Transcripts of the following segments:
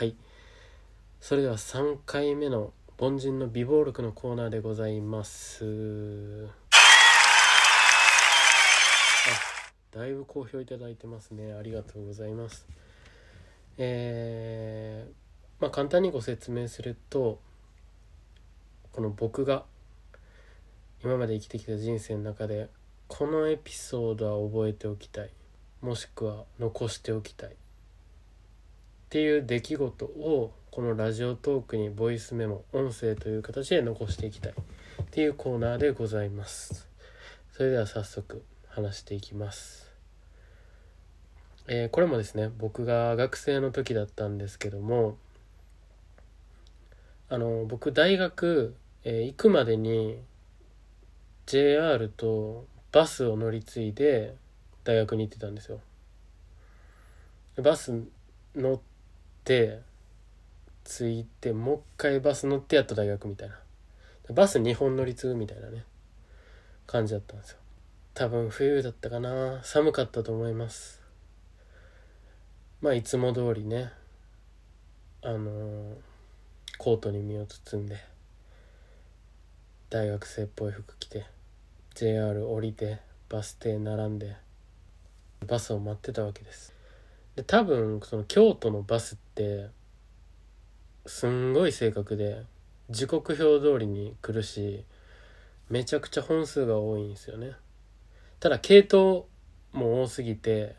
はい。それでは3回目の凡人の美貌録のコーナーでございます。あだいぶ好評いただいてますね。ありがとうございます。えー、まあ簡単にご説明するとこの僕が今まで生きてきた人生の中でこのエピソードは覚えておきたい。もしくは残しておきたい。っていう出来事をこのラジオトークにボイスメモ音声という形で残していきたいっていうコーナーでございます。それでは早速話していきます。えー、これもですね僕が学生の時だったんですけどもあの僕大学、えー、行くまでに JR とバスを乗り継いで大学に行ってたんですよ。バス乗って着いてもう一回バス乗ってやっと大学みたいな。バス2本乗り継ぐみたいなね。感じだったんですよ。多分冬だったかな。寒かったと思います。まあいつも通りねあのー、コートに身を包んで大学生っぽい服着て JR 降りてバス停並んでバスを待ってたわけです。で多分その京都のバスってすんごい正確で時刻表通りに来るしめちゃくちゃ本数が多いんですよね。ただ系統も多すぎて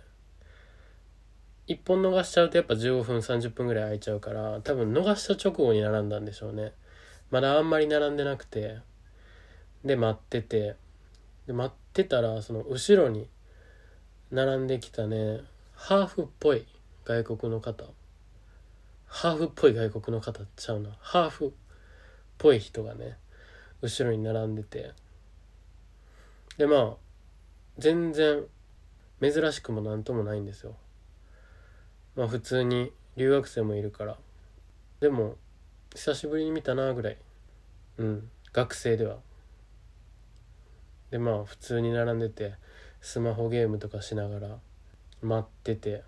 1本逃しちゃうとやっぱ15分30分ぐらい空いちゃうから多分逃した直後に並んだんでしょうね。まだあんまり並んでなくてで待ってて。で待ってたらその後ろに並んできたねハーフっぽい外国の方。ハーフっぽい外国の方ちゃうな。ハーフっぽい人がね後ろに並んでて。でまあ全然珍しくも何ともないんですよ。まあ普通に留学生もいるから。でも久しぶりに見たなぐらい。うん学生では。でまあ普通に並んでてスマホゲームとかしながら。待ってて。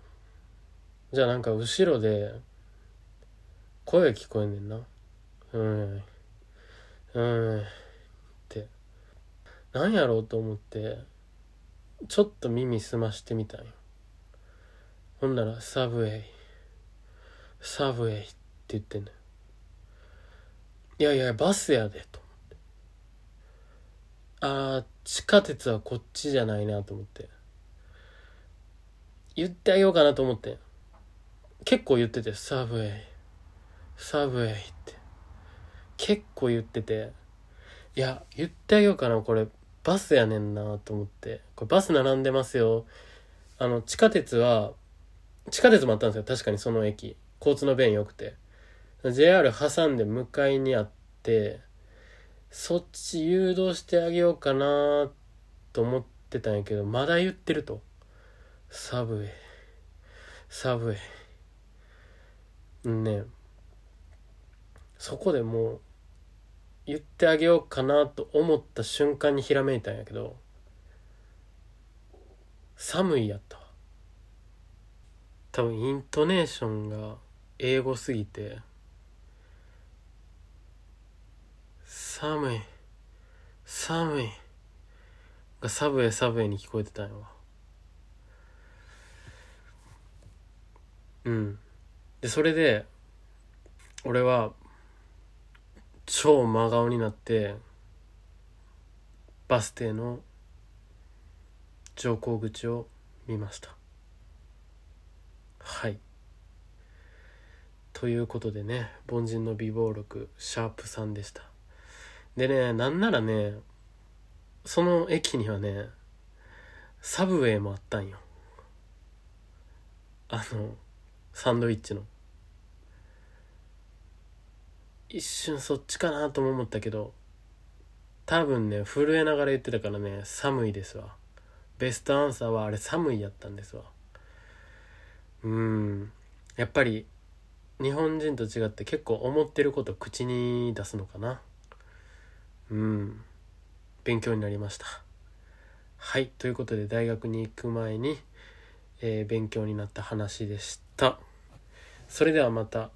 じゃあなんか後ろで声聞こえんねんな。うん。うん。って。なんやろうと思ってちょっと耳澄ましてみたんよ。ほんなら「サブウェイ。サブウェイ」って言ってんねんいやいやバスやでと思って。ああ地下鉄はこっちじゃないなと思って。言ってあげようかなと思って。結構言っててサブウェイサブウェイって。結構言ってて。いや言ってあげようかな。これバスやねんなと思って。これバス並んでますよ。あの地下鉄は地下鉄もあったんですよ。確かにその駅。交通の便良くて。JR 挟んで向かいにあってそっち誘導してあげようかなと思ってたんやけどまだ言ってると。サブウェイ。サブウェイ。ね。そこでもう言ってあげようかなと思った瞬間にひらめいたんやけど寒いやった多分イントネーションが英語すぎて寒い寒いがサブウェイサブウェイに聞こえてたんやわ。うん。でそれで俺は超真顔になってバス停の乗降口を見ました。はい。ということでね凡人の美貌録シャープ3でした。でねなんならねその駅にはねサブウェイもあったんよ。あのサンドイッチの。一瞬そっちかなとも思ったけど多分ね震えながら言ってたからね寒いですわ。ベストアンサーはあれ寒いやったんですわ。うん。やっぱり日本人と違って結構思ってること口に出すのかな。うん。勉強になりました。はい。ということで大学に行く前に、えー、勉強になった話でした。た。それではまた。